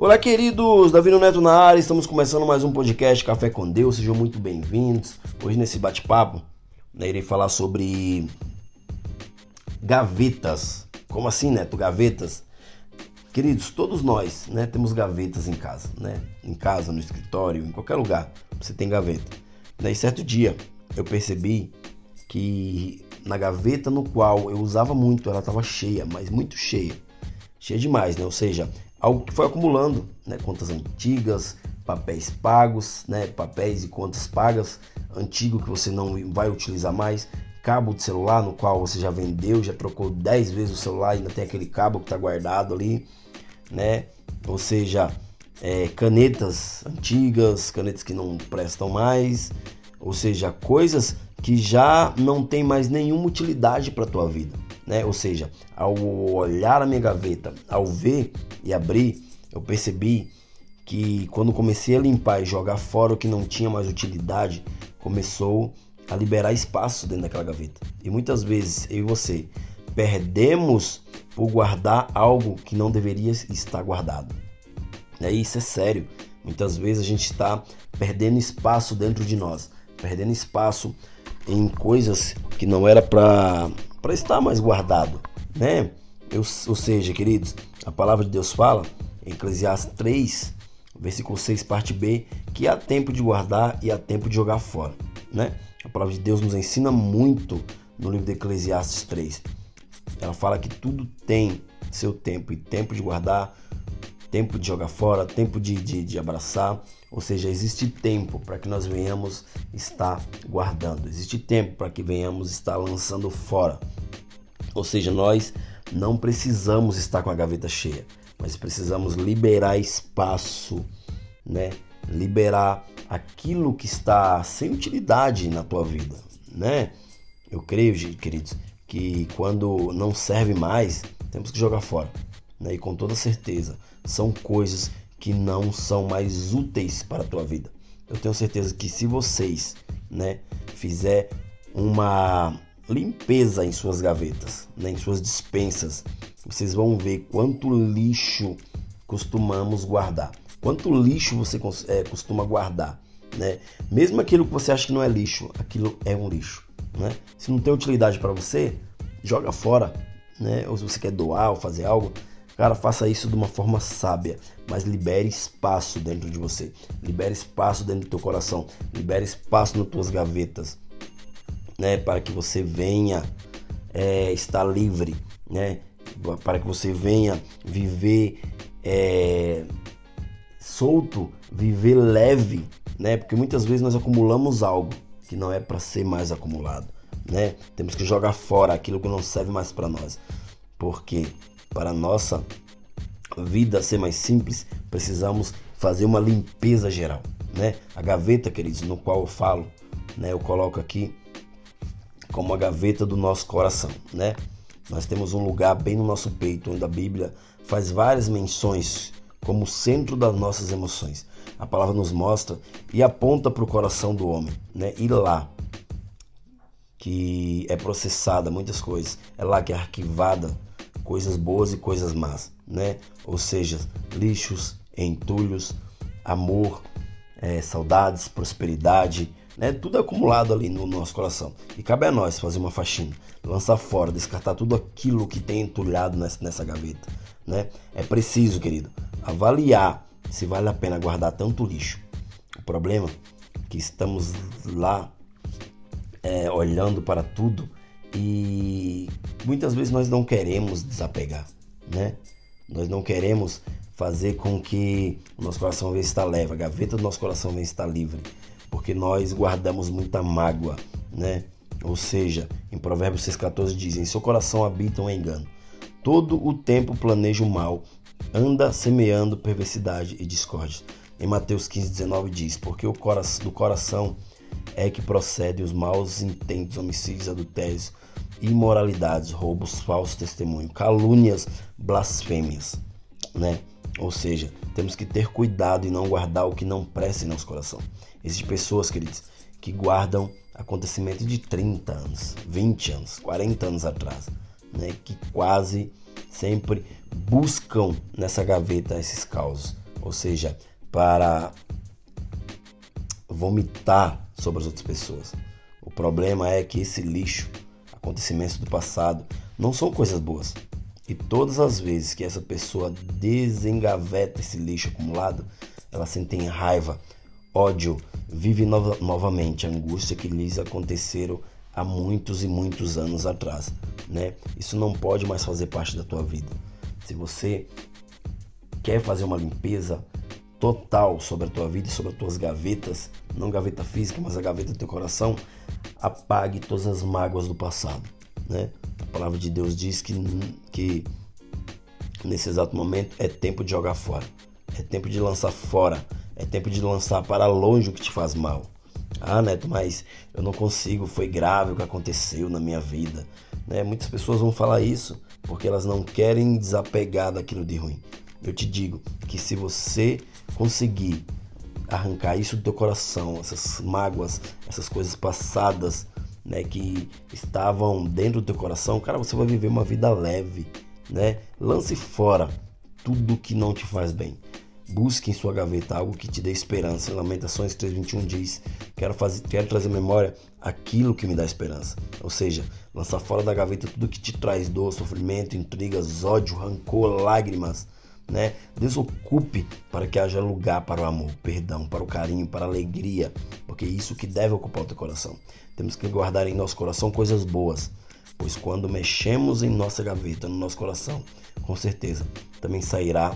Olá, queridos! Davi Neto na área, estamos começando mais um podcast Café com Deus, sejam muito bem-vindos. Hoje, nesse bate-papo, né, irei falar sobre gavetas. Como assim, Neto? Gavetas? Queridos, todos nós né, temos gavetas em casa, né? Em casa, no escritório, em qualquer lugar, você tem gaveta. Daí, certo dia, eu percebi que na gaveta no qual eu usava muito, ela estava cheia, mas muito cheia. Cheia demais, né? Ou seja, algo que foi acumulando, né? Contas antigas, papéis pagos, né? Papéis e contas pagas, antigo que você não vai utilizar mais, cabo de celular no qual você já vendeu, já trocou 10 vezes o celular, ainda tem aquele cabo que está guardado ali, né? Ou seja, é, canetas antigas, canetas que não prestam mais, ou seja, coisas que já não tem mais nenhuma utilidade para tua vida né? Ou seja, ao olhar a minha gaveta, ao ver e abrir, eu percebi que quando comecei a limpar e jogar fora o que não tinha mais utilidade, começou a liberar espaço dentro daquela gaveta. E muitas vezes eu e você perdemos por guardar algo que não deveria estar guardado. É isso é sério. Muitas vezes a gente está perdendo espaço dentro de nós, perdendo espaço em coisas que não era para para estar mais guardado, né? Eu, ou seja, queridos, a palavra de Deus fala em Eclesiastes 3, versículo 6, parte B, que há tempo de guardar e há tempo de jogar fora, né? A palavra de Deus nos ensina muito no livro de Eclesiastes 3. Ela fala que tudo tem seu tempo e tempo de guardar, tempo de jogar fora, tempo de, de, de abraçar. Ou seja, existe tempo para que nós venhamos estar guardando, existe tempo para que venhamos estar lançando fora. Ou seja, nós não precisamos estar com a gaveta cheia, mas precisamos liberar espaço, né? Liberar aquilo que está sem utilidade na tua vida, né? Eu creio, queridos, que quando não serve mais, temos que jogar fora né? e com toda certeza são coisas que não são mais úteis para a tua vida. Eu tenho certeza que se vocês, né, fizer uma limpeza em suas gavetas, né, em suas dispensas, vocês vão ver quanto lixo costumamos guardar. Quanto lixo você é, costuma guardar, né? Mesmo aquilo que você acha que não é lixo, aquilo é um lixo, né? Se não tem utilidade para você, joga fora, né? Ou se você quer doar ou fazer algo, Cara, faça isso de uma forma sábia, mas libere espaço dentro de você. Libere espaço dentro do teu coração. Libere espaço nas tuas gavetas, né? Para que você venha é, estar livre, né? Para que você venha viver é, solto, viver leve, né? Porque muitas vezes nós acumulamos algo que não é para ser mais acumulado, né? Temos que jogar fora aquilo que não serve mais para nós. Porque para nossa vida ser mais simples, precisamos fazer uma limpeza geral, né? A gaveta, queridos, no qual eu falo, né, eu coloco aqui como a gaveta do nosso coração, né? Nós temos um lugar bem no nosso peito, onde a Bíblia faz várias menções como centro das nossas emoções. A palavra nos mostra e aponta para o coração do homem, né? E lá que é processada muitas coisas, é lá que é arquivada coisas boas e coisas más, né? Ou seja, lixos, entulhos, amor, é, saudades, prosperidade, né? Tudo acumulado ali no nosso coração. E cabe a nós fazer uma faxina, lançar fora, descartar tudo aquilo que tem entulhado nessa, nessa gaveta, né? É preciso, querido, avaliar se vale a pena guardar tanto lixo. O problema é que estamos lá é, olhando para tudo e muitas vezes nós não queremos desapegar, né? Nós não queremos fazer com que o nosso coração venha estar leve, a gaveta do nosso coração venha estar livre, porque nós guardamos muita mágoa, né? Ou seja, em Provérbios 6,14 diz: Em seu coração habita um engano. Todo o tempo planeja o mal, anda semeando perversidade e discórdia. Em Mateus 15,19 diz: Porque o coração, do coração é que procede os maus intentos, homicídios, adultérios, imoralidades, roubos, falsos testemunhos, calúnias, blasfêmias, né? Ou seja, temos que ter cuidado e não guardar o que não presta em nosso coração. Existem pessoas, queridos, que guardam acontecimentos de 30 anos, 20 anos, 40 anos atrás, né? Que quase sempre buscam nessa gaveta esses causos, ou seja, para vomitar sobre as outras pessoas. O problema é que esse lixo, acontecimentos do passado, não são coisas boas. E todas as vezes que essa pessoa desengaveta esse lixo acumulado, ela sente raiva, ódio, vive nova, novamente a angústia que lhes aconteceram há muitos e muitos anos atrás, né? Isso não pode mais fazer parte da tua vida. Se você quer fazer uma limpeza total sobre a tua vida sobre as tuas gavetas, não gaveta física, mas a gaveta do teu coração, apague todas as mágoas do passado, né? A palavra de Deus diz que, que nesse exato momento é tempo de jogar fora, é tempo de lançar fora, é tempo de lançar para longe o que te faz mal. Ah, Neto, mas eu não consigo, foi grave o que aconteceu na minha vida. Né? Muitas pessoas vão falar isso porque elas não querem desapegar daquilo de ruim. Eu te digo que se você conseguir arrancar isso do teu coração, essas mágoas, essas coisas passadas, né, que estavam dentro do teu coração, cara, você vai viver uma vida leve, né? Lance fora tudo que não te faz bem. Busque em sua gaveta algo que te dê esperança. Lamentações 3:21 diz: quero, fazer, quero trazer memória aquilo que me dá esperança. Ou seja, lançar fora da gaveta tudo que te traz dor, sofrimento, intrigas, ódio, rancor, lágrimas. Né? Desocupe para que haja lugar para o amor, perdão, para o carinho, para a alegria, porque é isso que deve ocupar o teu coração. Temos que guardar em nosso coração coisas boas, pois quando mexemos em nossa gaveta, no nosso coração, com certeza também sairá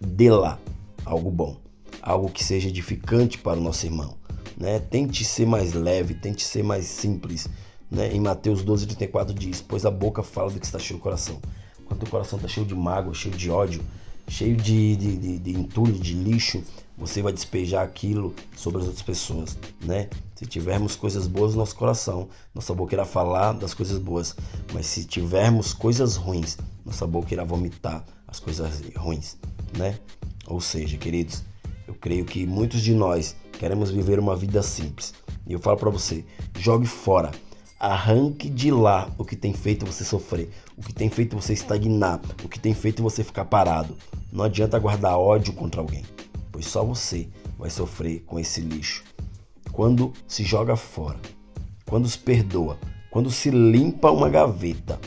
de lá algo bom, algo que seja edificante para o nosso irmão. Né? Tente ser mais leve, tente ser mais simples. Né? Em Mateus 12, 34 diz: Pois a boca fala do que está cheio o coração. Quando o coração está cheio de mágoa, cheio de ódio, cheio de, de, de, de entulho, de lixo, você vai despejar aquilo sobre as outras pessoas, né? Se tivermos coisas boas no nosso coração, nossa boca irá falar das coisas boas, mas se tivermos coisas ruins, nossa boca irá vomitar as coisas ruins né? Ou seja, queridos, eu creio que muitos de nós queremos viver uma vida simples. E eu falo para você, jogue fora, arranque de lá o que tem feito você sofrer, o que tem feito você estagnar, o que tem feito você ficar parado. Não adianta guardar ódio contra alguém, pois só você vai sofrer com esse lixo. Quando se joga fora, quando se perdoa, quando se limpa uma gaveta,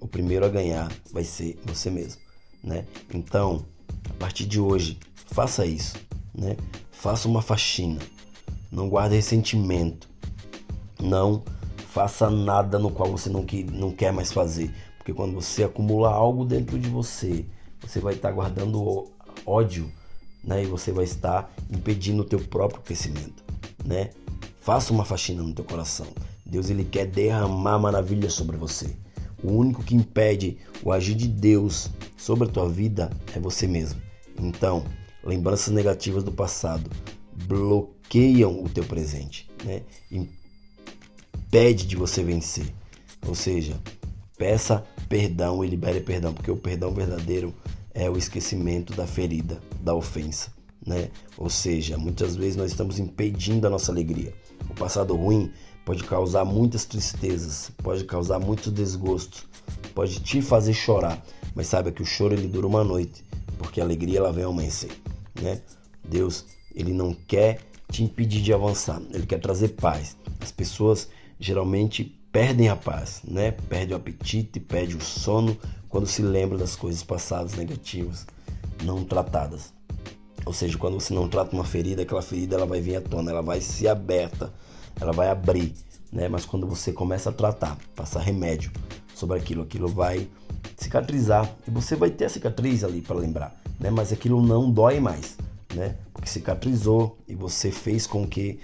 o primeiro a ganhar vai ser você mesmo, né? Então, a partir de hoje, faça isso, né? Faça uma faxina. Não guarde ressentimento. Não faça nada no qual você não, que, não quer mais fazer. Porque quando você acumula algo dentro de você, você vai estar guardando ódio, né? E você vai estar impedindo o teu próprio crescimento, né? Faça uma faxina no teu coração. Deus ele quer derramar maravilhas sobre você. O único que impede o agir de Deus sobre a tua vida é você mesmo. Então, lembranças negativas do passado bloqueiam o teu presente, né? Impede de você vencer. Ou seja, peça perdão e libere perdão, porque o perdão verdadeiro é o esquecimento da ferida, da ofensa, né? Ou seja, muitas vezes nós estamos impedindo a nossa alegria. O passado ruim pode causar muitas tristezas, pode causar muitos desgostos, pode te fazer chorar, mas saiba que o choro ele dura uma noite, porque a alegria ela vem amanhecer, né? Deus, ele não quer te impedir de avançar, ele quer trazer paz. As pessoas geralmente perdem a paz, né? Perde o apetite, perde o sono quando se lembra das coisas passadas negativas, não tratadas. Ou seja, quando você não trata uma ferida, aquela ferida ela vai vir à tona, ela vai se aberta ela vai abrir, né? Mas quando você começa a tratar, passar remédio sobre aquilo, aquilo vai cicatrizar e você vai ter a cicatriz ali para lembrar, né? Mas aquilo não dói mais, né? Porque cicatrizou e você fez com que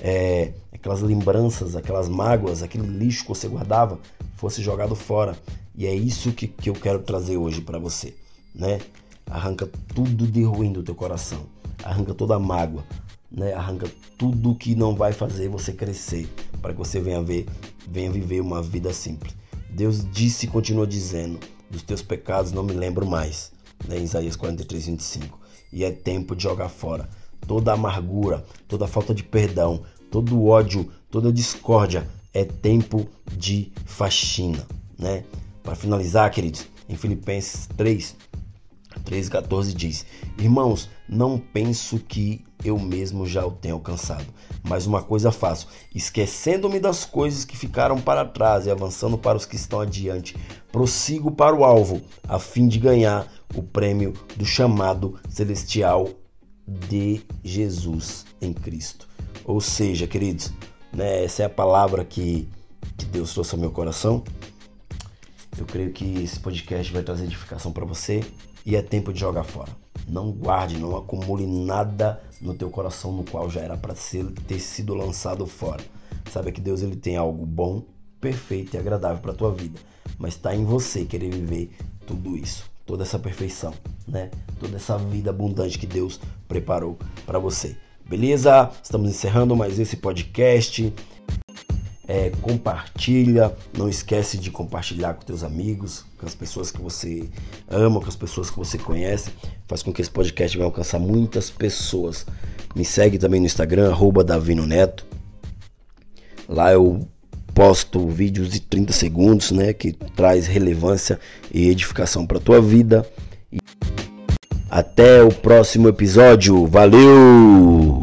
é, aquelas lembranças, aquelas mágoas, aquele lixo que você guardava fosse jogado fora. E é isso que, que eu quero trazer hoje para você, né? Arranca tudo de ruim do teu coração, arranca toda a mágoa, né? Arranca tudo que não vai fazer você crescer, para que você venha ver, venha viver uma vida simples. Deus disse e continua dizendo: dos teus pecados não me lembro mais, né? Isaías 43, 25. E é tempo de jogar fora toda amargura, toda falta de perdão, todo ódio, toda discórdia. É tempo de faxina, né? Para finalizar, queridos, em Filipenses 3, 3,14 diz: Irmãos, não penso que eu mesmo já o tenha alcançado, mas uma coisa faço, esquecendo-me das coisas que ficaram para trás e avançando para os que estão adiante, prossigo para o alvo, a fim de ganhar o prêmio do chamado celestial de Jesus em Cristo. Ou seja, queridos, né, essa é a palavra que, que Deus trouxe ao meu coração. Eu creio que esse podcast vai trazer edificação para você e é tempo de jogar fora. Não guarde, não acumule nada no teu coração no qual já era para ter sido lançado fora. Sabe que Deus ele tem algo bom, perfeito e agradável para tua vida, mas está em você querer viver tudo isso, toda essa perfeição, né? Toda essa vida abundante que Deus preparou para você. Beleza? Estamos encerrando mais esse podcast é, compartilha, não esquece de compartilhar com teus amigos, com as pessoas que você ama, com as pessoas que você conhece, faz com que esse podcast vai alcançar muitas pessoas. Me segue também no Instagram, arroba Davino Neto. Lá eu posto vídeos de 30 segundos, né, que traz relevância e edificação para tua vida. E até o próximo episódio. Valeu!